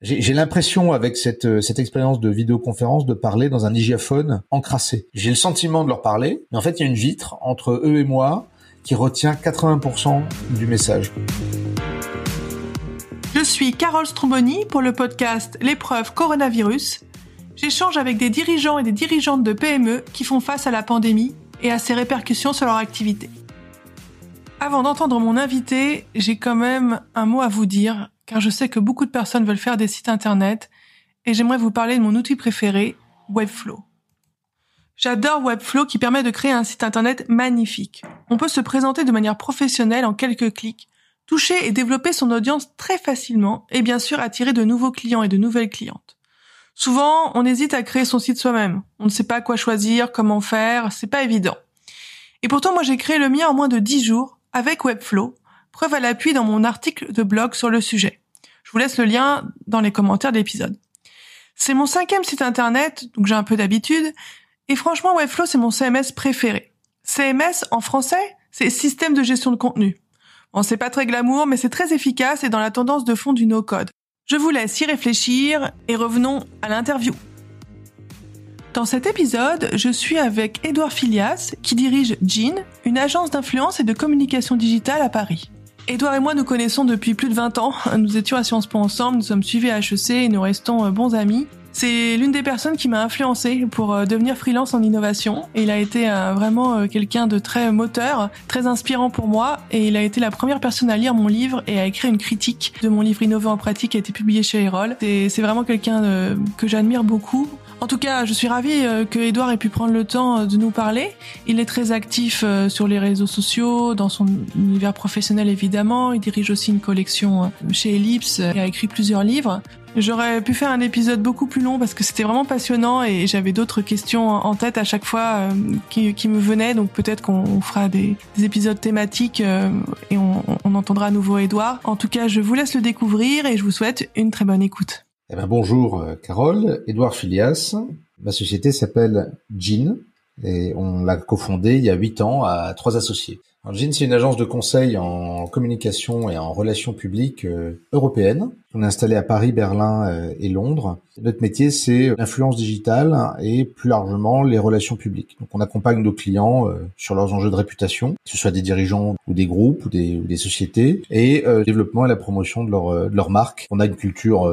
J'ai l'impression avec cette, euh, cette expérience de vidéoconférence de parler dans un digiaphone encrassé. J'ai le sentiment de leur parler, mais en fait il y a une vitre entre eux et moi qui retient 80% du message. Je suis Carole Stromboni pour le podcast L'épreuve coronavirus. J'échange avec des dirigeants et des dirigeantes de PME qui font face à la pandémie et à ses répercussions sur leur activité. Avant d'entendre mon invité, j'ai quand même un mot à vous dire car je sais que beaucoup de personnes veulent faire des sites internet et j'aimerais vous parler de mon outil préféré, Webflow. J'adore Webflow qui permet de créer un site internet magnifique. On peut se présenter de manière professionnelle en quelques clics, toucher et développer son audience très facilement et bien sûr attirer de nouveaux clients et de nouvelles clientes. Souvent, on hésite à créer son site soi-même. On ne sait pas quoi choisir, comment faire, c'est pas évident. Et pourtant, moi, j'ai créé le mien en moins de 10 jours avec Webflow preuve à l'appui dans mon article de blog sur le sujet. Je vous laisse le lien dans les commentaires de l'épisode. C'est mon cinquième site internet, donc j'ai un peu d'habitude, et franchement Webflow c'est mon CMS préféré. CMS en français, c'est système de gestion de contenu. Bon, c'est pas très glamour, mais c'est très efficace et dans la tendance de fond du no-code. Je vous laisse y réfléchir et revenons à l'interview. Dans cet épisode, je suis avec Edouard Filias, qui dirige Jean, une agence d'influence et de communication digitale à Paris. Edouard et moi nous connaissons depuis plus de 20 ans. Nous étions à Sciences Po ensemble, nous sommes suivis à HEC et nous restons euh, bons amis. C'est l'une des personnes qui m'a influencé pour euh, devenir freelance en innovation. Il a été euh, vraiment quelqu'un de très moteur, très inspirant pour moi. Et il a été la première personne à lire mon livre et à écrire une critique de mon livre Innover en pratique qui a été publié chez Erol. C'est vraiment quelqu'un que j'admire beaucoup. En tout cas, je suis ravie euh, que Edouard ait pu prendre le temps euh, de nous parler. Il est très actif euh, sur les réseaux sociaux, dans son univers professionnel évidemment. Il dirige aussi une collection chez Ellipse et a écrit plusieurs livres. J'aurais pu faire un épisode beaucoup plus long parce que c'était vraiment passionnant et j'avais d'autres questions en tête à chaque fois qui, me venaient. Donc peut-être qu'on fera des, épisodes thématiques et on, on entendra à nouveau Edouard. En tout cas, je vous laisse le découvrir et je vous souhaite une très bonne écoute. Eh ben, bonjour euh, Carole, Edouard Filias. Ma société s'appelle Jean et on l'a cofondée il y a huit ans à trois associés. Jean, c'est une agence de conseil en communication et en relations publiques euh, européenne. On est installé à Paris, Berlin euh, et Londres. Notre métier, c'est l'influence digitale et plus largement les relations publiques. Donc, on accompagne nos clients euh, sur leurs enjeux de réputation, que ce soit des dirigeants ou des groupes ou des, ou des sociétés, et euh, développement et la promotion de leur, de leur marque. On a une culture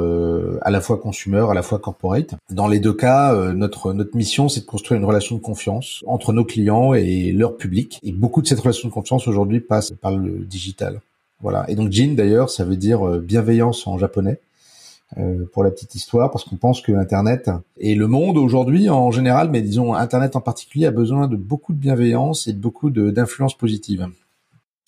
à la fois consumer, à la fois corporate. Dans les deux cas, notre notre mission, c'est de construire une relation de confiance entre nos clients et leur public. Et beaucoup de cette relation de confiance aujourd'hui passe par le digital. Voilà. Et donc Jin d'ailleurs, ça veut dire euh, bienveillance en japonais. Euh, pour la petite histoire, parce qu'on pense que Internet et le monde aujourd'hui en général, mais disons Internet en particulier, a besoin de beaucoup de bienveillance et de beaucoup d'influence positive.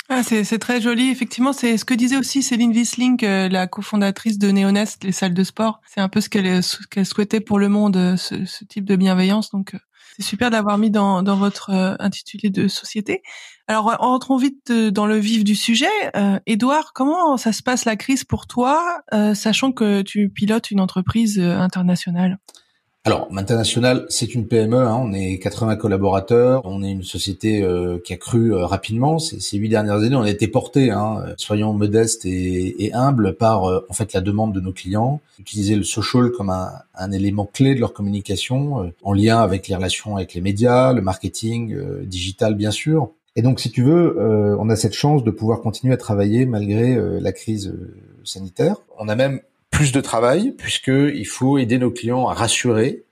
Ah, c'est très joli. Effectivement, c'est ce que disait aussi Céline Wissling, euh, la cofondatrice de Neonest, les salles de sport. C'est un peu ce qu'elle qu'elle souhaitait pour le monde, ce, ce, type de bienveillance. Donc, c'est super d'avoir mis dans, votre intitulé de société. Alors, entrons vite euh, dans le vif du sujet. Euh, Edouard, comment ça se passe la crise pour toi, euh, sachant que tu pilotes une entreprise euh, internationale? Alors, International, c'est une PME, hein, on est 80 collaborateurs, on est une société qui a cru rapidement. Ces, ces huit dernières années, on a été porté, hein, soyons modestes et, et humbles, par en fait la demande de nos clients, utiliser le social comme un, un élément clé de leur communication, en lien avec les relations avec les médias, le marketing digital bien sûr. Et donc, si tu veux, euh, on a cette chance de pouvoir continuer à travailler malgré euh, la crise euh, sanitaire. On a même plus de travail puisqu'il faut aider nos clients à rassurer,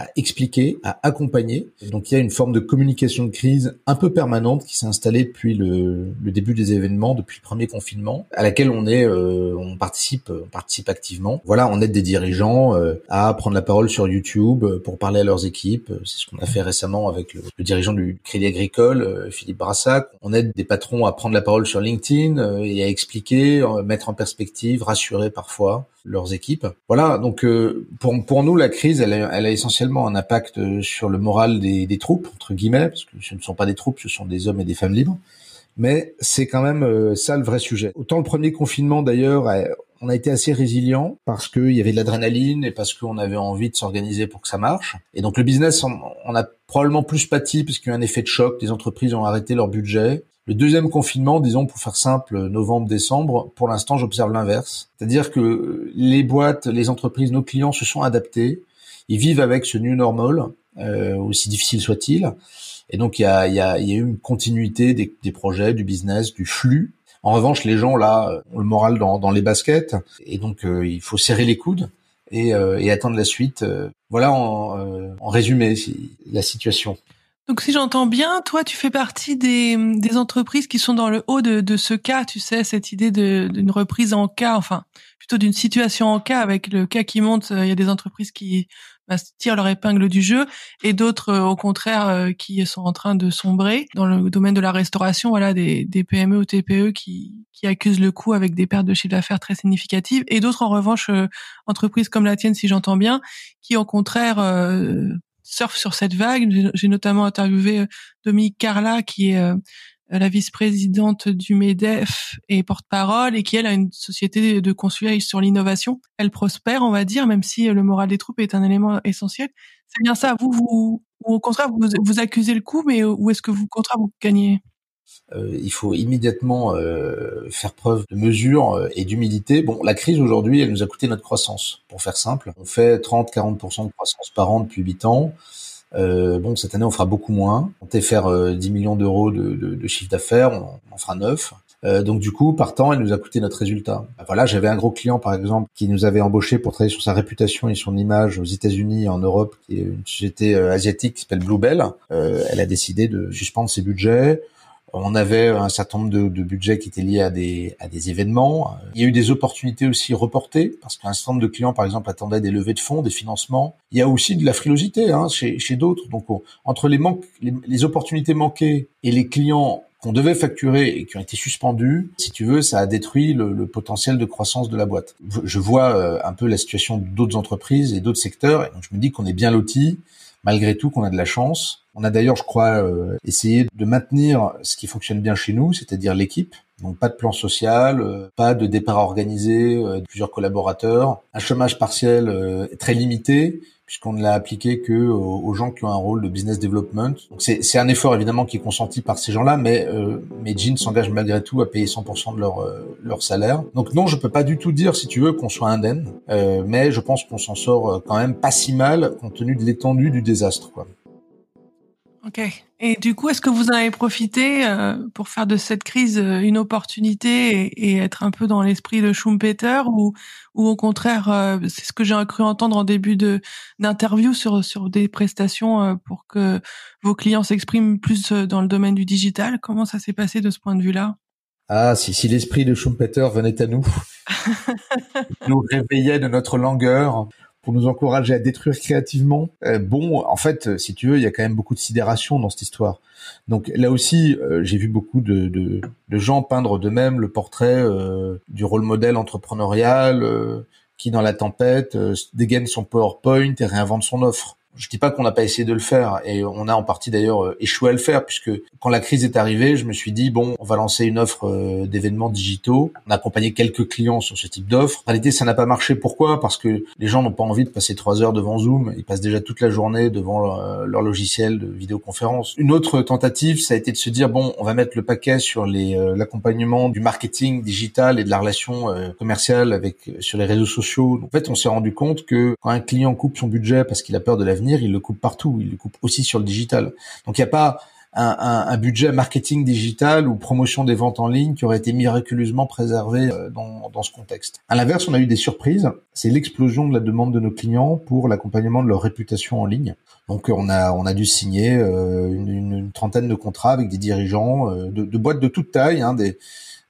à expliquer, à accompagner. Donc il y a une forme de communication de crise un peu permanente qui s'est installée depuis le, le, début des événements, depuis le premier confinement, à laquelle on est, euh, on participe, on participe activement. Voilà, on aide des dirigeants euh, à prendre la parole sur YouTube euh, pour parler à leurs équipes. C'est ce qu'on a fait récemment avec le, le dirigeant du Crédit Agricole, Philippe Brassac. On aide des patrons à prendre la parole sur LinkedIn et à expliquer, mettre en perspective, rassurer parfois leurs équipes. Voilà, donc pour, pour nous, la crise, elle a, elle a essentiellement un impact euh, sur le moral des, troupes, entre guillemets, parce que ce ne sont pas des troupes, ce sont des hommes et des femmes libres. Mais c'est quand même euh, ça le vrai sujet. Autant le premier confinement d'ailleurs, on a été assez résilient parce qu'il y avait de l'adrénaline et parce qu'on avait envie de s'organiser pour que ça marche. Et donc le business, on, a probablement plus pâti parce qu'il y a eu un effet de choc. Les entreprises ont arrêté leur budget. Le deuxième confinement, disons pour faire simple, novembre-décembre, pour l'instant, j'observe l'inverse. C'est-à-dire que les boîtes, les entreprises, nos clients se sont adaptés. Ils vivent avec ce new normal, euh, aussi difficile soit-il. Et donc, il y a, y, a, y a, une continuité des, des, projets, du business, du flux. En revanche, les gens, là, ont le moral dans, dans les baskets. Et donc, euh, il faut serrer les coudes et, euh, et attendre la suite. Voilà en, euh, en résumé la situation. Donc si j'entends bien, toi tu fais partie des, des entreprises qui sont dans le haut de, de ce cas, tu sais, cette idée d'une reprise en cas, enfin plutôt d'une situation en cas avec le cas qui monte. Euh, il y a des entreprises qui tirent leur épingle du jeu et d'autres euh, au contraire qui sont en train de sombrer dans le domaine de la restauration. Voilà des, des PME ou TPE qui, qui accusent le coup avec des pertes de chiffre d'affaires très significatives et d'autres en revanche entreprises comme la tienne, si j'entends bien, qui au contraire surfe sur cette vague. J'ai notamment interviewé euh, Dominique Carla, qui est euh, la vice-présidente du MEDEF et porte-parole, et qui elle a une société de conseil sur l'innovation. Elle prospère, on va dire, même si euh, le moral des troupes est un élément essentiel. C'est bien ça. Vous, vous, ou au contraire, vous, vous accusez le coup, mais où est-ce que vous, au contraire, vous gagnez? Euh, il faut immédiatement euh, faire preuve de mesure euh, et d'humilité. Bon, la crise aujourd'hui, elle nous a coûté notre croissance. Pour faire simple, on fait 30-40% de croissance par an depuis 8 ans. Euh, bon, cette année, on fera beaucoup moins. On comptait faire 10 millions d'euros de, de, de, chiffre d'affaires, on, en fera 9. Euh, donc du coup, par temps, elle nous a coûté notre résultat. Bah, voilà, j'avais un gros client par exemple qui nous avait embauché pour travailler sur sa réputation et son image aux États-Unis et en Europe, qui est une société asiatique qui s'appelle Bluebell. Euh, elle a décidé de suspendre ses budgets. On avait un certain nombre de, de, budgets qui étaient liés à des, à des événements. Il y a eu des opportunités aussi reportées, parce qu'un certain nombre de clients, par exemple, attendaient des levées de fonds, des financements. Il y a aussi de la frilosité hein, chez, chez d'autres. Donc, entre les, les, opportunités manquées et les clients qu'on devait facturer et qui ont été suspendus, si tu veux, ça a détruit le, le potentiel de croissance de la boîte. Je vois euh, un peu la situation d'autres entreprises et d'autres secteurs, et donc je me dis qu'on est bien lotis malgré tout qu'on a de la chance. On a d'ailleurs, je crois, euh, essayé de maintenir ce qui fonctionne bien chez nous, c'est-à-dire l'équipe. Donc pas de plan social, euh, pas de départ organisé euh, plusieurs collaborateurs, un chômage partiel très limité puisqu'on ne l'a appliqué que aux, gens qui ont un rôle de business development. C'est un effort évidemment qui est consenti par ces gens-là, mais euh, mes jeans s'engagent malgré tout à payer 100% de leur leur salaire. Donc non, je peux pas du tout dire si tu veux qu'on soit indemne, euh, mais je pense qu'on s'en sort quand même pas si mal compte tenu de l'étendue du désastre. Quoi. Ok. Et du coup, est-ce que vous en avez profité euh, pour faire de cette crise euh, une opportunité et, être un peu dans l'esprit de Schumpeter ou, ou au contraire, euh, c'est ce que j'ai cru entendre en début de d'interview sur sur des prestations pour que vos clients s'expriment plus dans le domaine du digital? Comment ça s'est passé de ce point de vue-là? Ah, si si l'esprit de Schumpeter venait à nous, nous réveillait de notre langueur pour nous encourager à détruire créativement. Euh, bon, en fait, si tu veux, il y a quand même beaucoup de sidération dans cette histoire. Donc là aussi, euh, j'ai vu beaucoup de, gens peindre d'eux-mêmes le portrait euh, du rôle modèle entrepreneurial qui, dans la tempête, dégaine son PowerPoint et réinvente son offre. Je dis pas qu'on n'a pas essayé de le faire et on a en partie d'ailleurs euh, échoué à le faire puisque quand la crise est arrivée, je me suis dit bon, on va lancer une offre euh, d'événements digitaux. On a accompagné quelques clients sur ce type d'offre. En réalité, ça n'a pas marché. Pourquoi? Parce que les gens n'ont pas envie de passer trois heures devant Zoom. Ils passent déjà toute la journée devant leur, euh, leur logiciel de vidéoconférence. Une autre tentative, ça a été de se dire bon, on va mettre le paquet sur l'accompagnement du marketing digital et de la relation commerciale avec sur les réseaux sociaux. En fait, on s'est rendu compte que quand un client coupe son budget parce qu'il a peur de la il le coupe partout. Il le coupe aussi sur le digital. Donc il n'y a pas un, budget marketing digital ou promotion des ventes en ligne qui aurait été miraculeusement préservé euh, dans, ce contexte. À l'inverse, on a eu des surprises. C'est l'explosion de la demande de nos clients pour l'accompagnement de leur réputation en ligne. Donc on a on a dû signer euh, une, trentaine de contrats avec des dirigeants euh, de, boîtes de toute taille, hein,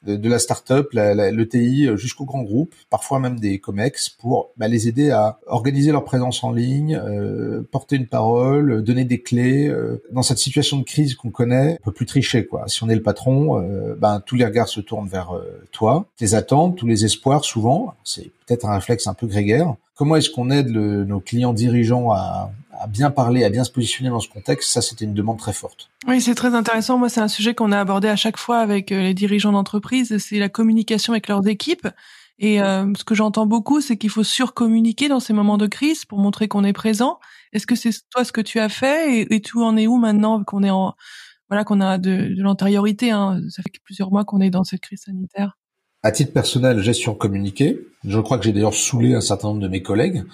de, la start-up, l'ETI euh, jusqu'au grand groupe, parfois même des COMEX, pour bah, les aider à organiser leur présence en ligne, euh, porter une parole, donner des clés. Euh. Dans cette situation de crise qu'on connaît, on peut plus tricher. quoi. Si on est le patron, ben, tous les regards se tournent vers toi, tes attentes, tous les espoirs, souvent. C'est peut-être un réflexe un peu grégaire. Comment est-ce qu'on aide nos clients dirigeants à, à bien parler, à bien se positionner dans ce contexte, ça c'était une demande très forte. Oui, c'est très intéressant. Moi, c'est un sujet qu'on a abordé à chaque fois avec euh, les dirigeants d'entreprise, c'est la communication avec leurs équipes. Et euh, ce que j'entends beaucoup, c'est qu'il faut surcommuniquer dans ces moments de crise pour montrer qu'on est présent. Est-ce que c'est toi ce que tu as fait et, et tout en est où maintenant qu'on est en voilà qu'on a de, de l'antériorité. Hein. Ça fait plusieurs mois qu'on est dans cette crise sanitaire. À titre personnel, gestion communiquée. Je crois que j'ai d'ailleurs saoulé un certain nombre de mes collègues,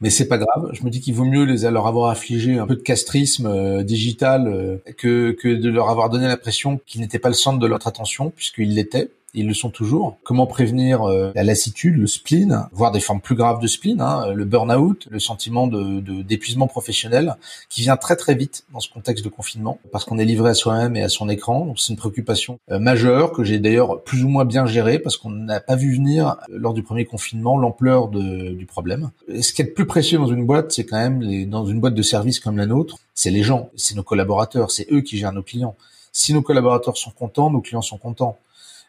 mais c'est pas grave. Je me dis qu'il vaut mieux les leur avoir affligé un peu de castrisme euh, digital euh, que que de leur avoir donné l'impression qu'ils n'étaient pas le centre de leur attention, puisqu'ils l'étaient ils le sont toujours. Comment prévenir euh, la lassitude, le spleen, voire des formes plus graves de spleen, hein, le burn-out, le sentiment de d'épuisement professionnel, qui vient très très vite dans ce contexte de confinement, parce qu'on est livré à soi-même et à son écran. Donc c'est une préoccupation euh, majeure que j'ai d'ailleurs plus ou moins bien gérée, parce qu'on n'a pas vu venir euh, lors du premier confinement l'ampleur du problème. Et ce qui est le plus précieux dans une boîte, c'est quand même les, dans une boîte de service comme la nôtre, c'est les gens, c'est nos collaborateurs, c'est eux qui gèrent nos clients. Si nos collaborateurs sont contents, nos clients sont contents.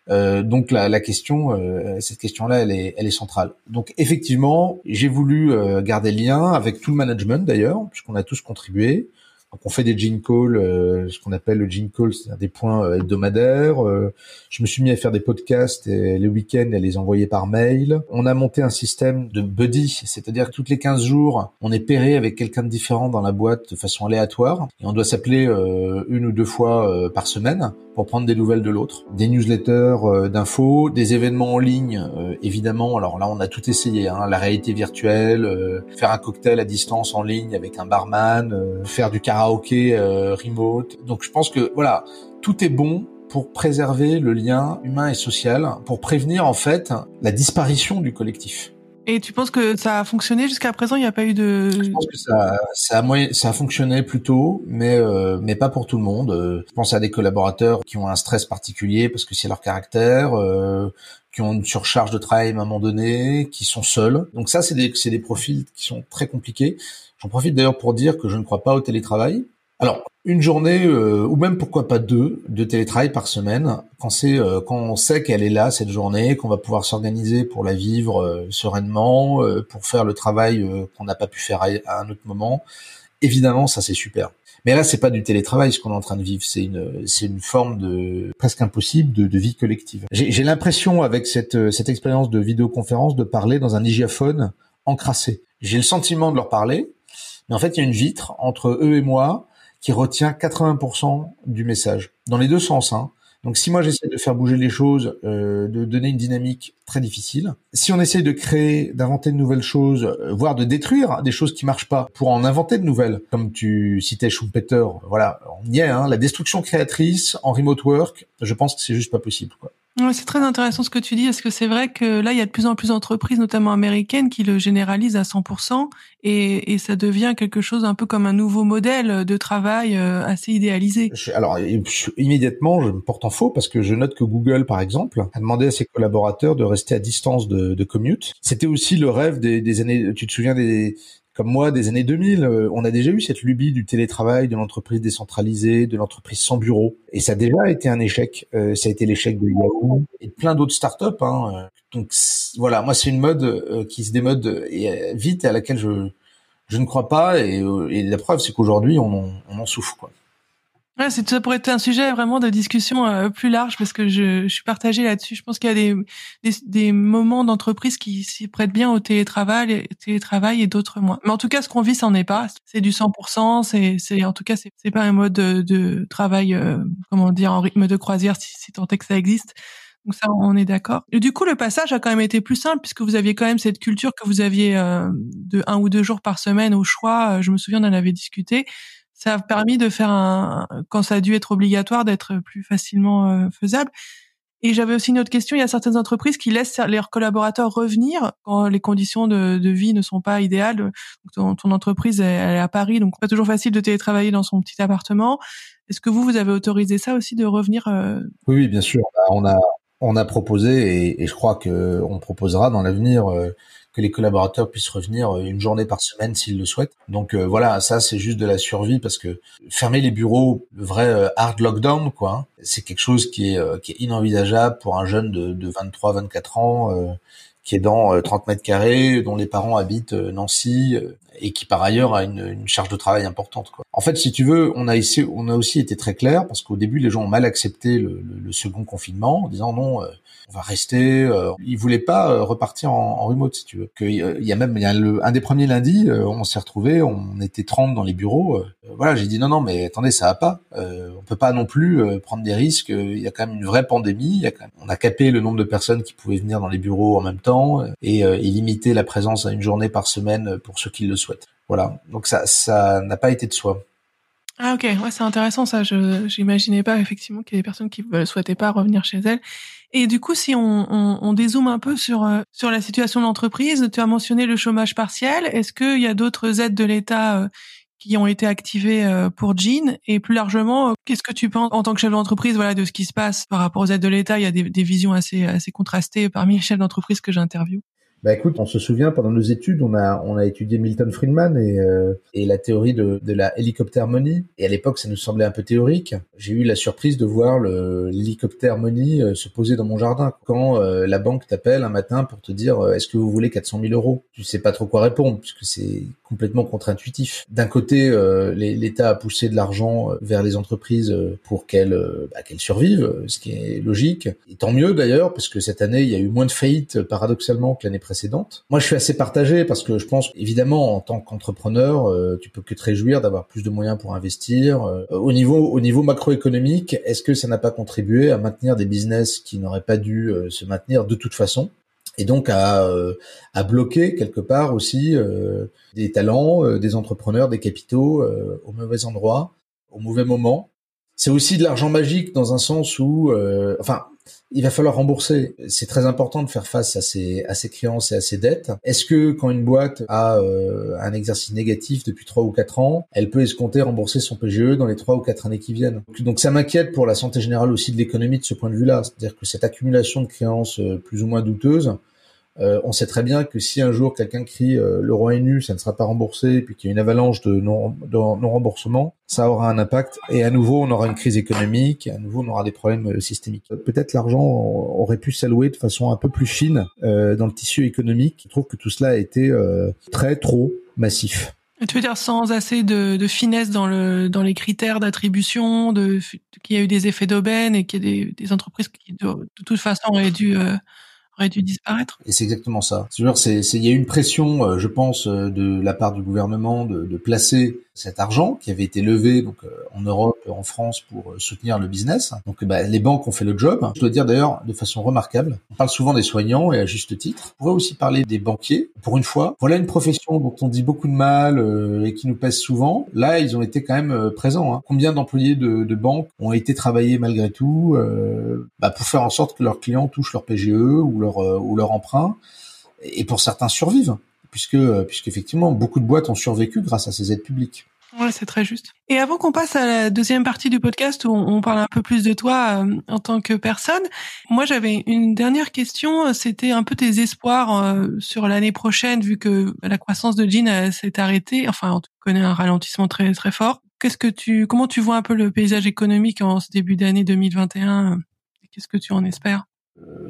Euh, donc la, la question, euh, cette question-là, elle est, elle est centrale. Donc effectivement, j'ai voulu euh, garder le lien avec tout le management d'ailleurs, puisqu'on a tous contribué. Donc on fait des gene calls, euh, ce qu'on appelle le gene call, c'est des points euh, hebdomadaires. Euh, je me suis mis à faire des podcasts et les week-ends à les envoyer par mail. On a monté un système de buddy, c'est-à-dire que toutes les 15 jours, on est pairé avec quelqu'un de différent dans la boîte de façon aléatoire et on doit s'appeler une ou deux fois par semaine pour prendre des nouvelles de l'autre. Des newsletters d'infos, des événements en ligne, évidemment. Alors là, on a tout essayé, hein, la réalité virtuelle, faire un cocktail à distance en ligne avec un barman, faire du karaoké karaoké euh, remote. Donc je pense que voilà, tout est bon pour préserver le lien humain et social, pour prévenir en fait la disparition du collectif. Et tu penses que ça a fonctionné jusqu'à présent? Il n'y a pas eu de. Je pense que ça, ça, a, ça a fonctionné plutôt, mais euh, mais pas pour tout le monde. Je pense à des collaborateurs qui ont un stress particulier parce que c'est leur caractère, euh, qui ont une surcharge de travail à un moment donné, qui sont seuls. Donc ça, c'est des c'est des profils qui sont très compliqués. J'en profite d'ailleurs pour dire que je ne crois pas au télétravail. Alors, une journée euh, ou même pourquoi pas deux de télétravail par semaine, quand c'est euh, quand on sait qu'elle est là cette journée, qu'on va pouvoir s'organiser pour la vivre euh, sereinement, pour faire le travail qu'on n'a pas pu faire à, un autre moment. Évidemment, ça c'est super. Mais là, c'est pas du télétravail ce qu'on est en train de vivre, c'est une c'est une forme de presque impossible de, de vie collective. J'ai l'impression avec cette cette expérience de vidéoconférence de parler dans un hygiaphone encrassé. J'ai le sentiment de leur parler, mais en fait, il y a une vitre entre eux et moi qui retient 80% du message, dans les deux sens. Hein. Donc si moi j'essaie de faire bouger les choses, euh, de donner une dynamique très difficile, si on essaie de créer, d'inventer de nouvelles choses, euh, voire de détruire des choses qui marchent pas pour en inventer de nouvelles, comme tu citais Schumpeter, voilà, on y est, hein, la destruction créatrice en remote work, je pense que c'est juste pas possible. Quoi. C'est très intéressant ce que tu dis, parce que c'est vrai que là, il y a de plus en plus d'entreprises, notamment américaines, qui le généralisent à 100%, et, et ça devient quelque chose un peu comme un nouveau modèle de travail euh, assez idéalisé. Alors, immédiatement, je me porte en faux, parce que je note que Google, par exemple, a demandé à ses collaborateurs de rester à distance de, de commute. C'était aussi le rêve des, des années, tu te souviens des, comme moi des années 2000, euh, on a déjà eu cette lubie du télétravail, de l'entreprise décentralisée, de l'entreprise sans bureau. Et ça a déjà été un échec. Euh, ça a été l'échec de Yahoo et de plein d'autres startups. Hein. Euh, donc voilà, moi c'est une mode qui se démode et, vite et à laquelle je, je ne crois pas. Et, et la preuve, c'est qu'aujourd'hui, on, on en souffre. Quoi. Ouais, c'est ça pourrait être un sujet vraiment de discussion euh, plus large parce que je, je suis partagée là-dessus. Je pense qu'il y a des, des, des moments d'entreprise qui s'y prêtent bien au télétravail, télétravail et d'autres moins. Mais en tout cas, ce qu'on vit, ça n'en est pas. C'est du 100%. C'est, c'est en tout cas, c'est, c'est pas un mode de, de travail, euh, comment dire, en rythme de croisière, si, si tant est que ça existe. Donc ça, on est d'accord. Et du coup, le passage a quand même été plus simple puisque vous aviez quand même cette culture que vous aviez euh, de un ou deux jours par semaine au choix. Je me souviens, on en avait discuté ça a permis de faire un, quand ça a dû être obligatoire, d'être plus facilement euh, faisable. Et j'avais aussi une autre question. Il y a certaines entreprises qui laissent leurs collaborateurs revenir quand les conditions de, vie ne sont pas idéales. ton, ton, entreprise elle est à Paris, donc pas toujours facile de télétravailler dans son petit appartement. Est-ce que vous, vous avez autorisé ça aussi de revenir euh... oui, oui, bien sûr. Bah, on a on a proposé et, et je crois que on proposera dans l'avenir euh, que les collaborateurs puissent revenir euh, une journée par semaine s'ils le souhaitent. Donc euh, voilà, ça c'est juste de la survie parce que fermer les bureaux, le vrai euh, hard lockdown, quoi, hein, c'est quelque chose qui est, qui est inenvisageable pour un jeune de, de 23-24 ans qui est dans 30 mètres carrés, dont les parents habitent Nancy et qui par ailleurs a une, une charge de travail importante. Quoi. En fait, si tu veux, on a, essayé, on a aussi été très clair parce qu'au début, les gens ont mal accepté le, le, second confinement en disant non, on va rester. Euh, ils voulaient pas euh, repartir en, en, remote, si tu veux. Que, euh, il y a même il y a le, un des premiers lundis, euh, on s'est retrouvé, on était 30 dans les bureaux. voilà, j'ai dit non, non, mais attendez, ça va pas. Euh, on peut pas non plus prendre des risques. Il y a quand même une vraie pandémie. Il y a quand même... On a capé le nombre de personnes qui pouvaient venir dans les bureaux en même temps et, et limiter la présence à une journée par semaine pour ceux qui le souhaitent. Voilà. Donc ça, n'a pas été de soi. Ah ok, ouais, c'est intéressant ça. Je j'imaginais pas effectivement qu'il y ait des personnes qui ne souhaitaient pas revenir chez elles. Et du coup, si on, on, on dézoome un peu sur euh, sur la situation de l'entreprise, tu as mentionné le chômage partiel. Est-ce qu'il y a d'autres aides de l'État euh, qui ont été activées euh, pour Jean? Et plus largement, qu'est-ce que tu penses en tant que chef d'entreprise, voilà, de ce qui se passe par rapport aux aides de l'État? Il y a des, des visions assez assez contrastées parmi les chefs d'entreprise que j'interviewe. Bah écoute, on se souvient pendant nos études, on a on a étudié Milton Friedman et euh, et la théorie de de la helicopter money. Et à l'époque, ça nous semblait un peu théorique. J'ai eu la surprise de voir le l'hélicoptère money euh, se poser dans mon jardin quand euh, la banque t'appelle un matin pour te dire est-ce que vous voulez 400 000 euros? Tu sais pas trop quoi répondre puisque c'est complètement contre-intuitif. D'un côté, l'État a poussé de l'argent vers les entreprises pour qu'elles bah, qu'elles survivent, ce qui est logique. Et tant mieux d'ailleurs parce que cette année, il y a eu moins de faillites paradoxalement que l'année Moi, je suis assez partagé parce que je pense évidemment en tant qu'entrepreneur, euh, tu peux que te réjouir d'avoir plus de moyens pour investir. Euh, au niveau au niveau macroéconomique, est-ce que ça n'a pas contribué à maintenir des business qui n'auraient pas dû euh, se maintenir de toute façon et donc à, à bloquer quelque part aussi des talents, des entrepreneurs, des capitaux au mauvais endroit, au mauvais moment? C'est aussi de l'argent magique dans un sens où, enfin, il va falloir rembourser. C'est très important de faire face à ses, à créances et à ses dettes. Est-ce que quand une boîte a euh, un exercice négatif depuis trois ou quatre ans, elle peut escompter rembourser son PGE dans les trois ou quatre années qui viennent? Donc ça m'inquiète pour la santé générale aussi de l'économie de ce point de vue-là. C'est-à-dire que cette accumulation de créances euh, plus ou moins douteuses, euh, on sait très bien que si un jour quelqu'un crie euh, le roi est nu, ça ne sera pas remboursé, et puis qu'il y a une avalanche de non, remboursement, ça aura un impact. Et à nouveau, on aura une crise économique, à nouveau, on aura des problèmes euh, systémiques. Peut-être l'argent aurait pu s'allouer de façon un peu plus fine dans le tissu économique. Je trouve que tout cela a été très trop massif. Tu veux dire sans assez de, finesse dans le dans les critères d'attribution, de qu'il y a eu des effets d'aubaine et qu'il y a des, entreprises qui de, toute façon auraient dû Et c'est exactement ça. C'est, il y a une pression, euh, je pense, euh, de la part du gouvernement de placer cet argent qui avait été levé donc euh, en Europe, en France pour soutenir le business. Donc bah, les banques ont fait le job. Je dois dire d'ailleurs de façon remarquable. On parle souvent des soignants et à juste titre. On pourrait aussi parler des banquiers. Pour une fois, voilà une profession dont on dit beaucoup de mal et qui nous pèse souvent. Là, ils ont été quand même présents. Hein. Combien d'employés de, de, banques ont été travaillés malgré tout euh, bah, pour faire en sorte que leurs clients touchent leur PGE ou leur euh, ou leur emprunt, et pour certains survivent, puisque puisqu'effectivement beaucoup de boîtes ont survécu grâce à ces aides publiques. Ouais, c'est très juste. Et avant qu'on passe à la deuxième partie du podcast où on parle un peu plus de toi euh, en tant que personne, moi j'avais une dernière question. C'était un peu tes espoirs euh, sur l'année prochaine, vu que la croissance de Jean s'est arrêtée. Enfin, on connaît un ralentissement très très fort. Qu'est-ce que tu, comment tu vois un peu le paysage économique en ce début d'année 2021 Qu'est-ce que tu en espères? euh,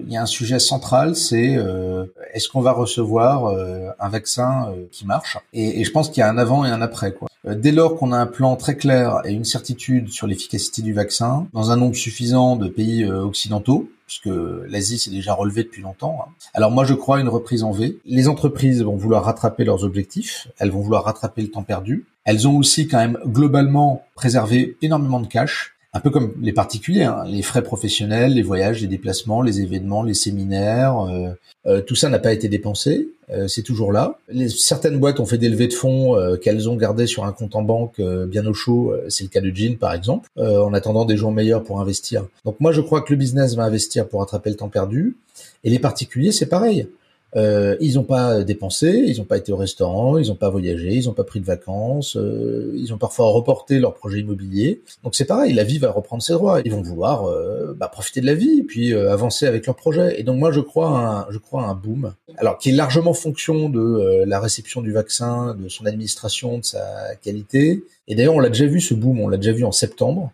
il y a un sujet central, c'est euh, est-ce qu'on va recevoir euh, un vaccin qui marche? Et, et, je pense qu'il y a un avant et un après. Quoi. dès lors qu'on a un plan très clair et une certitude sur l'efficacité du vaccin dans un nombre suffisant de pays occidentaux, puisque l'Asie s'est déjà relevée depuis longtemps. Hein. Alors moi je crois à une reprise en V. Les entreprises vont vouloir rattraper leurs objectifs, elles vont vouloir rattraper le temps perdu. Elles ont aussi quand même globalement préservé énormément de cash un peu comme les particuliers, hein, les frais professionnels, les voyages, les déplacements, les événements, les séminaires, euh, euh, tout ça n'a pas été dépensé, euh, c'est toujours là. Certaines boîtes ont fait des levées de fonds qu'elles ont gardées sur un compte en banque bien au chaud, c'est le cas de Jean par exemple, en attendant des jours meilleurs pour investir. Donc moi je crois que le business va investir pour attraper le temps perdu, et les particuliers c'est pareil. Euh, ils n'ont pas dépensé, ils n'ont pas été au restaurant, ils n'ont pas voyagé, ils n'ont pas pris de vacances, euh, ils ont parfois reporté leur projet immobilier. Donc c'est pareil, la vie va reprendre ses droits. Ils vont vouloir euh, bah, profiter de la vie, puis euh, avancer avec leur projet. Et donc moi je crois à un, je crois un boom, alors qui est largement fonction de euh, la réception du vaccin, de son administration, de sa qualité. Et d'ailleurs on l'a déjà vu ce boom, on l'a déjà vu en septembre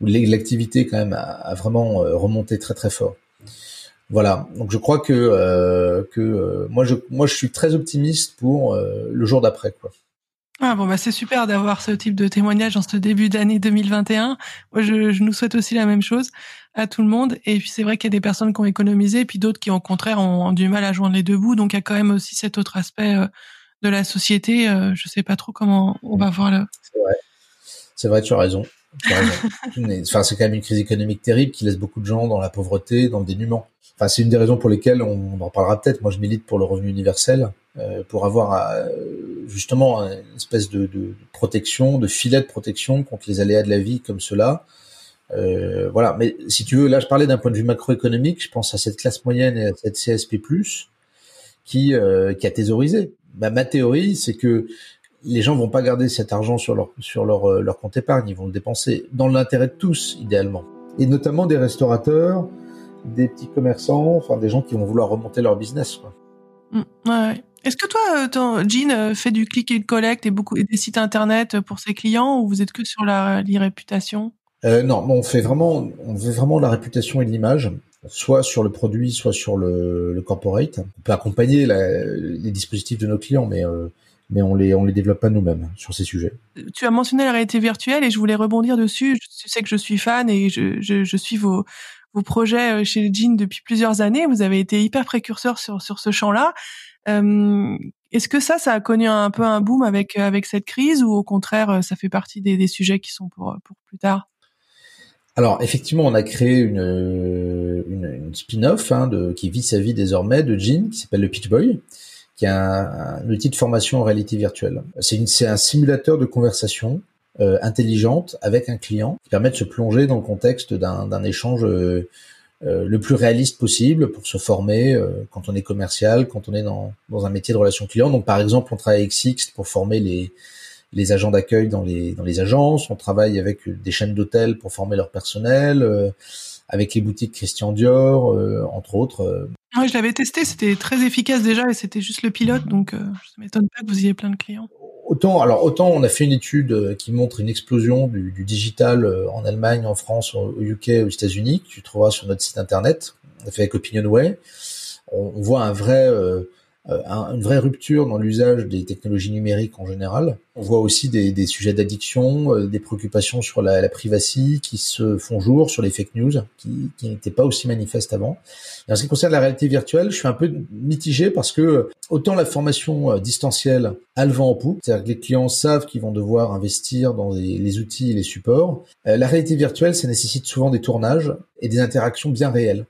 où l'activité quand même a vraiment remonté très très fort. Voilà, donc je crois que euh, que euh, moi je moi je suis très optimiste pour euh, le jour d'après quoi. Ah bon bah c'est super d'avoir ce type de témoignage en ce début d'année 2021. Moi je, je, nous souhaite aussi la même chose à tout le monde et puis c'est vrai qu'il y a des personnes qui ont économisé puis d'autres qui au contraire ont, du mal à joindre les deux bouts donc il y a quand même aussi cet autre aspect de la société. je sais pas trop comment on va voir là. C'est vrai. C'est vrai, tu as raison. enfin, c'est quand même une crise économique terrible qui laisse beaucoup de gens dans la pauvreté, dans le dénuement. Enfin, c'est une des raisons pour lesquelles on, en parlera peut-être. Moi, je milite pour le revenu universel, euh, pour avoir euh, justement une espèce de, de, protection, de filet de protection contre les aléas de la vie comme cela. Euh, voilà. Mais si tu veux, là, je parlais d'un point de vue macroéconomique. Je pense à cette classe moyenne et à cette CSP+ qui euh, qui a thésaurisé. Bah, ma théorie, c'est que les gens vont pas garder cet argent sur leur sur leur euh, leur compte épargne, ils vont le dépenser dans l'intérêt de tous idéalement, et notamment des restaurateurs, des petits commerçants, enfin des gens qui vont vouloir remonter leur business. Quoi. Mmh, ouais. Est-ce que toi, euh, ton, Jean, euh, fait du click and collect et beaucoup des sites internet pour ses clients ou vous êtes que sur la, réputation euh, Non, on fait vraiment, on fait vraiment la réputation et l'image, soit sur le produit, soit sur le, le corporate. On peut accompagner la, les dispositifs de nos clients, mais euh, mais on les on les développe pas nous-mêmes sur ces sujets. Tu as mentionné la réalité virtuelle et je voulais rebondir dessus. Je sais que je suis fan et je, je, je suis vos vos projets euh, chez Jean depuis plusieurs années. Vous avez été hyper précurseur sur sur ce champ-là. Euh, Est-ce que ça, ça a connu un, peu un boom avec avec cette crise ou au contraire, euh, ça fait partie des, des sujets qui sont pour pour plus tard? Alors effectivement, on a créé une, une, une spin-off hein, qui vit sa vie désormais de Jean, qui s'appelle le Pitch Boy, qui est un, outil de formation en réalité virtuelle. C'est un simulateur de conversation euh, intelligente avec un client qui permet de se plonger dans le contexte d'un échange euh, euh, le plus réaliste possible pour se former quand on est commercial, quand on est dans, dans un métier de relation client. Donc par exemple, on travaille avec Sixt pour former les, les agents d'accueil dans les, dans les agences, on travaille avec des chaînes d'hôtels pour former leur personnel avec les boutiques Christian Dior, euh, entre autres. Euh. Oui, je l'avais testé, c'était très efficace déjà et c'était juste le pilote, donc euh, ça m'étonne pas que vous ayez plein de clients. Autant, alors autant on a fait une étude qui montre une explosion du, du digital en Allemagne, en France, au UK, aux États-Unis. Tu trouveras sur notre site internet. On a fait avec Opinionway. On, on voit un vrai euh, une vraie rupture dans l'usage des technologies numériques en général. On voit aussi des, des sujets d'addiction, euh, des préoccupations sur la, la privacy qui se font jour, sur les fake news, qui, qui n'étaient pas aussi manifestes avant. Et en ce qui concerne la réalité virtuelle, je suis un peu mitigé parce que autant la formation euh, distancielle a le vent en poupe, c'est-à-dire que les clients savent qu'ils vont devoir investir dans les, outils et les supports. la réalité virtuelle, ça nécessite souvent des tournages et des interactions bien réelles.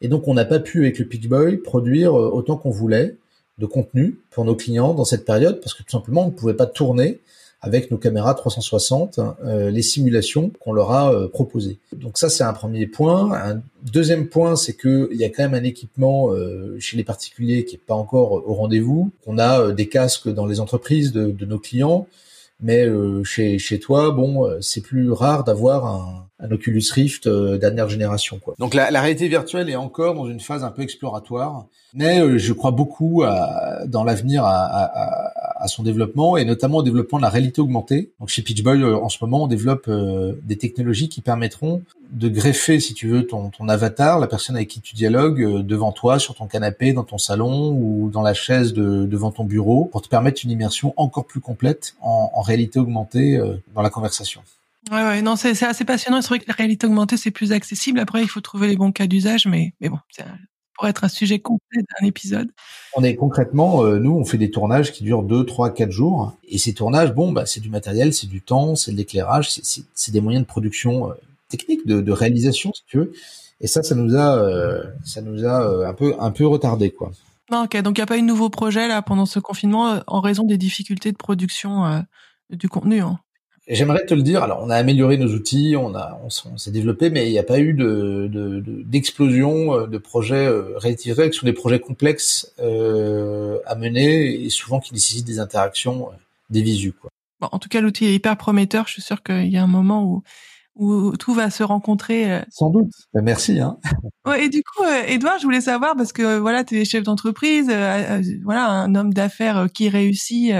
Et donc, on n'a pas pu, avec le Boy produire autant qu'on voulait de contenu pour nos clients dans cette période parce que tout simplement on ne pouvait pas tourner avec nos caméras 360 euh, les simulations qu'on leur a euh, proposées. Donc ça c'est un premier point. Un deuxième point c'est que il y a quand même un équipement euh, chez les particuliers qui est pas encore au rendez-vous. On a des casques dans les entreprises de, de nos clients, mais chez chez toi bon c'est plus rare d'avoir un, un Oculus Rift dernière génération quoi. Donc la, la réalité virtuelle est encore dans une phase un peu exploratoire mais euh, je crois beaucoup à, dans l'avenir à, à, son développement et notamment au développement de la réalité augmentée. Donc chez Pitchboy, euh, en ce moment, on développe euh, des technologies qui permettront de greffer, si tu veux, ton, avatar, la personne avec qui tu dialogues, devant toi, sur ton canapé, dans ton salon ou dans la chaise de, devant ton bureau, pour te permettre une immersion encore plus complète en, réalité augmentée dans la conversation. Ouais, ouais, non, c'est assez passionnant. C'est vrai que la réalité augmentée, c'est plus accessible. Après, il faut trouver les bons cas d'usage, mais, mais bon, pour être un sujet complet d'un épisode. On est concrètement, euh, nous, on fait des tournages qui durent 2, 3, 4 jours. Et ces tournages, bon, bah, c'est du matériel, c'est du temps, c'est de l'éclairage, c'est des moyens de production euh, technique, de, de, réalisation, si tu veux. Et ça, ça nous a, euh, ça nous a un peu, un peu retardé, quoi. ok, donc il n'y a pas eu de nouveau projet là pendant ce confinement en raison des difficultés de production du contenu. Hein. J'aimerais te le dire. Alors, on a amélioré nos outils, on a, on, s'est développé, mais il n'y a pas eu de, d'explosion de, de, de, projets euh, qui sont des projets complexes euh, à mener et souvent qui nécessitent des interactions, euh, des visus, quoi. Bon, en tout cas, l'outil est hyper prometteur. Je suis sûr qu'il y a un moment où où tout va se rencontrer. Euh. Sans doute. Ben, merci. Hein. Ouais, et du coup, Edouard, je voulais savoir parce que voilà, tu es chef d'entreprise, euh, euh, voilà, un homme d'affaires qui réussit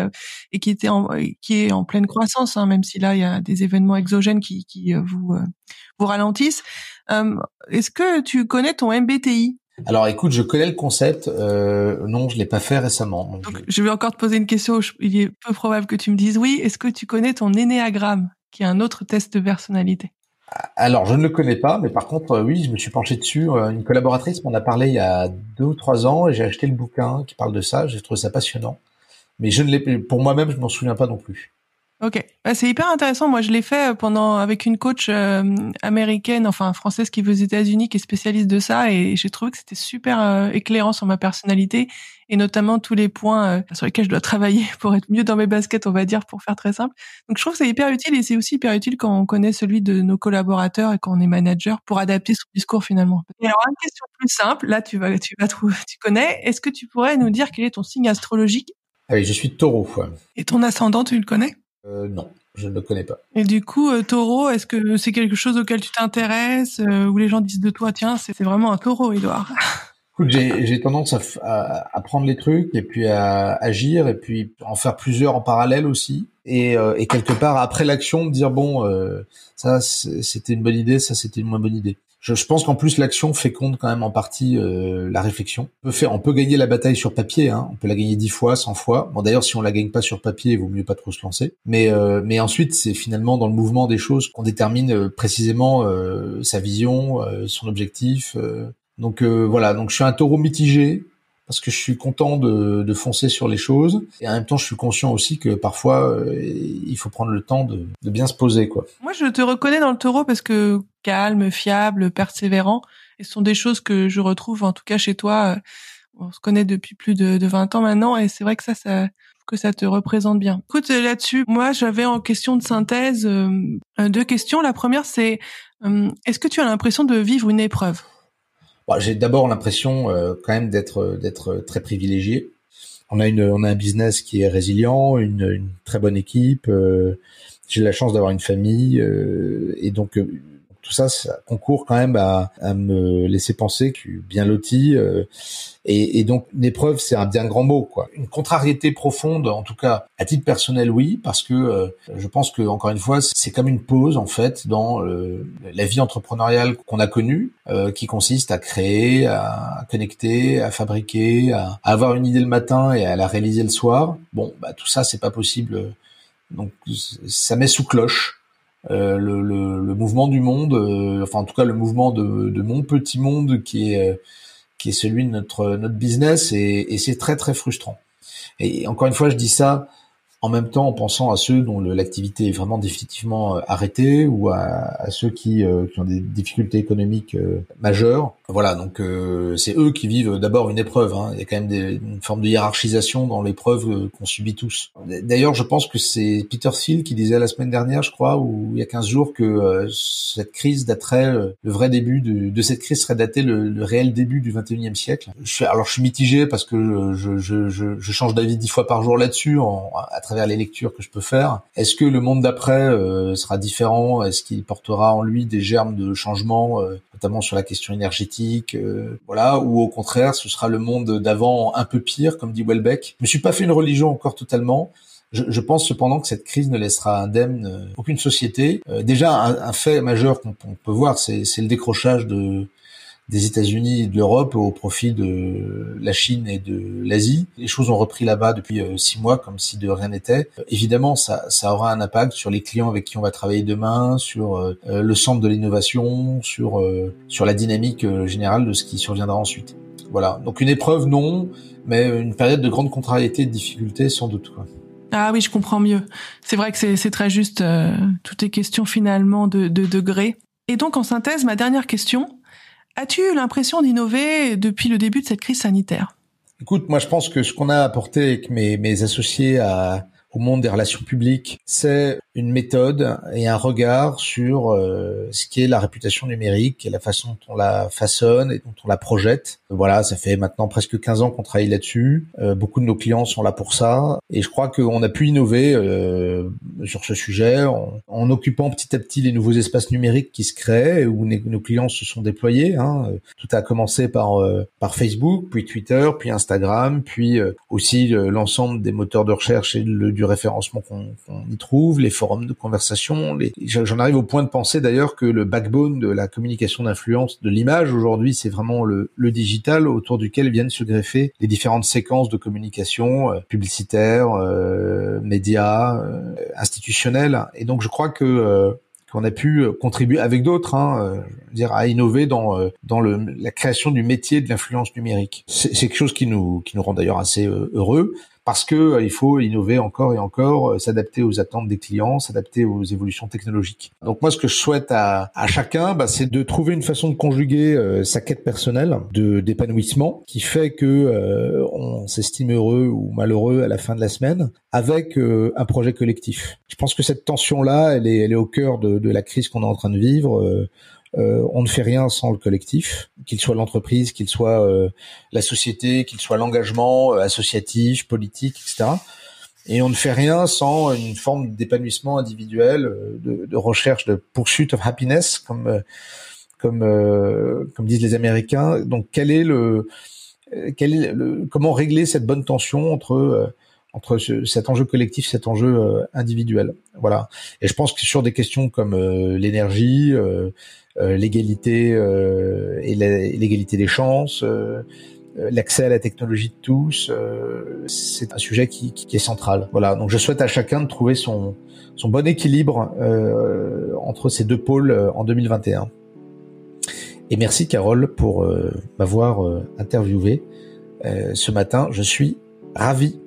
et qui était en, qui est en pleine croissance, hein, même si là il y a des événements exogènes qui, qui vous vous ralentissent. Est-ce que tu connais ton MBTI alors écoute, je connais le concept. Euh, non, je l'ai pas fait récemment. Donc, je vais encore te poser une question. Il est peu probable que tu me dises oui. Est-ce que tu connais ton énéagramme? Qui est un autre test de personnalité. Alors, je ne le connais pas, mais par contre, oui, je me suis penché dessus. Euh, une collaboratrice m'en a parlé il y a deux ou trois ans et j'ai acheté le bouquin qui parle de ça. J'ai trouvé ça passionnant. Mais je ne l'ai, pour moi-même, je m'en souviens pas non plus. Ok, bah, c'est hyper intéressant. Moi, je l'ai fait euh, pendant avec une coach euh, américaine, enfin française qui vit aux États-Unis, qui est spécialiste de ça, et j'ai trouvé que c'était super euh, éclairant sur ma personnalité et notamment tous les points sur lesquels je dois travailler pour être mieux dans mes baskets, on va dire, pour faire très simple. Donc, je trouve que c'est hyper utile et c'est aussi hyper utile quand on connaît celui de nos collaborateurs et quand on est manager pour adapter son discours finalement. Et alors, une question plus simple, là, tu vas, tu vas trouver, tu connais. Est-ce que tu pourrais nous dire quel est ton signe astrologique? Ah oui, je suis taureau. Et ton ascendant, tu le connais? Euh, non, je ne le connais pas. Et du coup, euh, taureau, est-ce que c'est quelque chose auquel tu t'intéresses, euh, où les gens disent de toi, tiens, c'est vraiment un taureau, Edouard Écoute, j'ai tendance à, à, prendre les trucs et puis à agir et puis en faire plusieurs en parallèle aussi. Et, et quelque part, après l'action, de dire, bon, ça c'était une bonne idée, ça c'était une moins bonne idée. Je, je pense qu'en plus l'action féconde quand même en partie euh, la réflexion. On peut faire, on peut gagner la bataille sur papier, hein, on peut la gagner dix fois, cent fois. Bon d'ailleurs si on la gagne pas sur papier, il vaut mieux pas trop se lancer. Mais euh, mais ensuite c'est finalement dans le mouvement des choses qu'on détermine euh, précisément sa vision, son objectif. donc voilà, donc je suis un taureau mitigé parce que je suis content de, de, foncer sur les choses et en même temps je suis conscient aussi que parfois euh, il faut prendre le temps de, de, bien se poser quoi. Moi je te reconnais dans le taureau parce que calme, fiable, persévérant et ce sont des choses que je retrouve en tout cas chez toi. Euh, on se connaît depuis plus de, de 20 ans maintenant et c'est vrai que ça ça que ça te représente bien. Écoute là-dessus, moi j'avais en question de synthèse euh, deux questions. La première c'est est-ce que tu as l'impression de vivre une épreuve? J'ai d'abord l'impression euh, quand même d'être d'être très privilégié. On a une on a un business qui est résilient, une, une très bonne équipe. Euh, j'ai la chance d'avoir une famille euh, et donc tout ça, ça concourt quand même à, à, me laisser penser que bien loti. Euh, et, et, donc, une épreuve, c'est un bien grand mot, quoi. Une contrariété profonde, en tout cas, à titre personnel, oui, parce que euh, je pense que, encore une fois, c'est comme une pause, en fait, dans euh, la vie entrepreneuriale qu'on a connue, qui consiste à créer, à connecter, à fabriquer, à, à, avoir une idée le matin et à la réaliser le soir. Bon, bah, tout ça, c'est pas possible. Donc, ça met sous cloche. Euh, le, le, le, mouvement du monde, euh, enfin en tout cas le mouvement de, de, mon petit monde qui est euh, qui est celui de notre notre business et, et c'est très très frustrant. Et encore une fois, je dis ça en même temps en pensant à ceux dont l'activité est vraiment définitivement euh, arrêtée ou à, ceux qui, euh, qui, ont des difficultés économiques euh, majeures. Voilà, donc c'est eux qui vivent d'abord une épreuve. Hein. Il y a quand même une forme de hiérarchisation dans l'épreuve qu'on subit tous. D'ailleurs, je pense que c'est Peter Thiel qui disait la semaine dernière, je crois, ou il y a 15 jours, que cette crise daterait le vrai début de, de cette crise serait daté le, réel début du 21e siècle. Alors je suis mitigé parce que je, je, je, je change d'avis dix fois par jour là-dessus les lectures que je peux faire. Est-ce que le monde d'après euh, sera différent? Est-ce qu'il portera en lui des germes de changement, euh, notamment sur la question énergétique, euh, voilà, ou au contraire, ce sera le monde d'avant un peu pire, comme dit Welbeck? Je me suis pas fait une religion encore totalement. Je, pense cependant que cette crise ne laissera indemne aucune société. déjà, un, fait majeur qu'on peut voir, c'est le décrochage de, des États-Unis et de l'Europe au profit de la Chine et de l'Asie. Les choses ont repris là-bas depuis euh, six mois comme si de rien n'était. Euh, évidemment, ça, ça aura un impact sur les clients avec qui on va travailler demain, sur euh, le centre de l'innovation, sur sur la dynamique générale de ce qui surviendra ensuite. Voilà. Donc une épreuve non, mais une période de grande contrariété et de difficulté sans doute. Quoi. Ah oui, je comprends mieux. C'est vrai que c'est très juste. tout est question finalement de, de degrés. Et donc en synthèse, ma dernière question, As-tu eu l'impression d'innover depuis le début de cette crise sanitaire? Écoute, moi je pense que ce qu'on a apporté avec mes, mes associés à, au monde des relations publiques, c'est une méthode et un regard sur euh, ce qui est la réputation numérique et la façon dont on la façonne et dont on la projette. Voilà, ça fait maintenant presque 15 ans qu'on travaille là-dessus. Euh, beaucoup de nos clients sont là pour ça. Et je crois qu'on a pu innover euh, sur ce sujet en, occupant petit à petit les nouveaux espaces numériques qui se créent, où nos clients se sont déployés. Hein. Tout a commencé par, par Facebook, puis Twitter, puis Instagram, puis aussi l'ensemble des moteurs de recherche et le, du référencement qu'on y trouve, les forums de conversation. J'en arrive au point de penser d'ailleurs que le backbone de la communication d'influence de l'image aujourd'hui, c'est vraiment le, digital autour duquel viennent se greffer les différentes séquences de communication euh, publicitaire, euh, médias, euh, institutionnelles. Et donc je crois que qu'on a pu contribuer avec d'autres, hein, dire à innover dans dans le, la création du métier de l'influence numérique. C'est quelque chose qui nous qui nous rend d'ailleurs assez heureux parce que euh, il faut innover encore et encore, euh, s'adapter aux attentes des clients, s'adapter aux évolutions technologiques. Donc moi, ce que je souhaite à, à chacun, bah, c'est de trouver une façon de conjuguer euh, sa quête personnelle de d'épanouissement, qui fait que on s'estime heureux ou malheureux à la fin de la semaine, avec un projet collectif. Je pense que cette tension-là, elle est, elle est au cœur de, de la crise qu'on est en train de vivre. Euh, on ne fait rien sans le collectif, qu'il soit l'entreprise, qu'il soit euh, la société, qu'il soit l'engagement euh, associatif, politique, etc. Et on ne fait rien sans une forme d'épanouissement individuel, de, recherche, de pursuit of happiness, comme comme comme disent les Américains. Donc quel est le quel est le, comment régler cette bonne tension entre entre cet enjeu collectif, cet enjeu individuel. Voilà. Et je pense que sur des questions comme l'énergie, euh, l'égalité euh, et l'égalité des chances, euh, l'accès à la technologie de tous, c'est un sujet qui, qui, est central. Voilà, donc je souhaite à chacun de trouver son, son bon équilibre entre ces deux pôles en 2021. Et merci Carole pour m'avoir interviewé ce matin. Je suis ravi.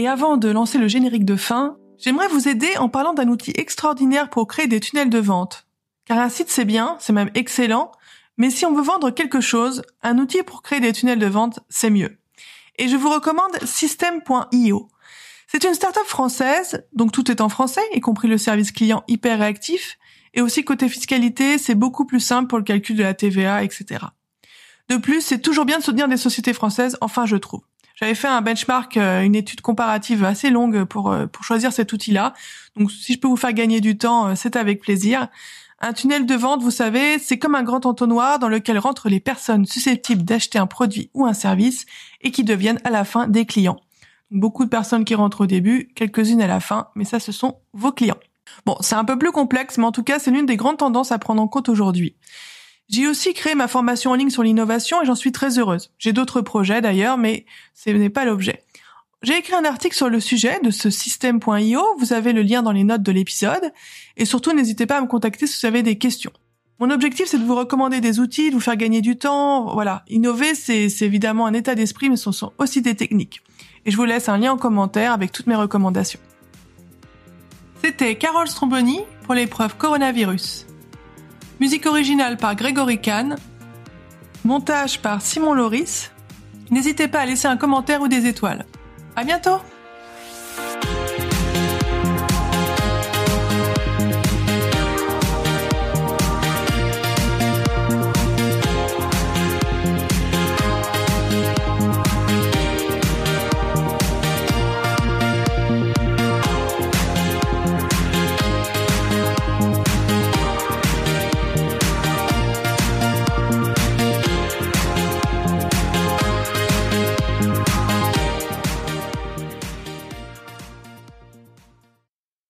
Et avant de lancer le générique de fin, J'aimerais vous aider en parlant d'un outil extraordinaire pour créer des tunnels de vente. Car un site c'est bien, c'est même excellent, mais si on veut vendre quelque chose, un outil pour créer des tunnels de vente, c'est mieux. Et je vous recommande System.io. C'est une startup française, donc tout est en français, y compris le service client hyper réactif, et aussi côté fiscalité, c'est beaucoup plus simple pour le calcul de la TVA, etc. De plus, c'est toujours bien de soutenir des sociétés françaises, enfin je trouve. J'avais fait un benchmark, euh, une étude comparative assez longue pour euh, pour choisir cet outil-là. Donc si je peux vous faire gagner du temps, euh, c'est avec plaisir. Un tunnel de vente, vous savez, c'est comme un grand entonnoir dans lequel rentrent les personnes susceptibles d'acheter un produit ou un service et qui deviennent à la fin des clients. Beaucoup de personnes qui rentrent au début, quelques-unes à la fin, mais ça ce sont vos clients. Bon, c'est un peu plus complexe, mais en tout cas, c'est l'une des grandes tendances à prendre en compte aujourd'hui. J'ai aussi créé ma formation en ligne sur l'innovation et j'en suis très heureuse. J'ai d'autres projets d'ailleurs, mais ce n'est pas l'objet. J'ai écrit un article sur le sujet de ce système.io, vous avez le lien dans les notes de l'épisode, et surtout n'hésitez pas à me contacter si vous avez des questions. Mon objectif, c'est de vous recommander des outils, de vous faire gagner du temps. Voilà, innover, c'est évidemment un état d'esprit, mais ce sont aussi des techniques. Et je vous laisse un lien en commentaire avec toutes mes recommandations. C'était Carole Stromboni pour l'épreuve coronavirus. Musique originale par Grégory Kahn. Montage par Simon Loris. N'hésitez pas à laisser un commentaire ou des étoiles. À bientôt!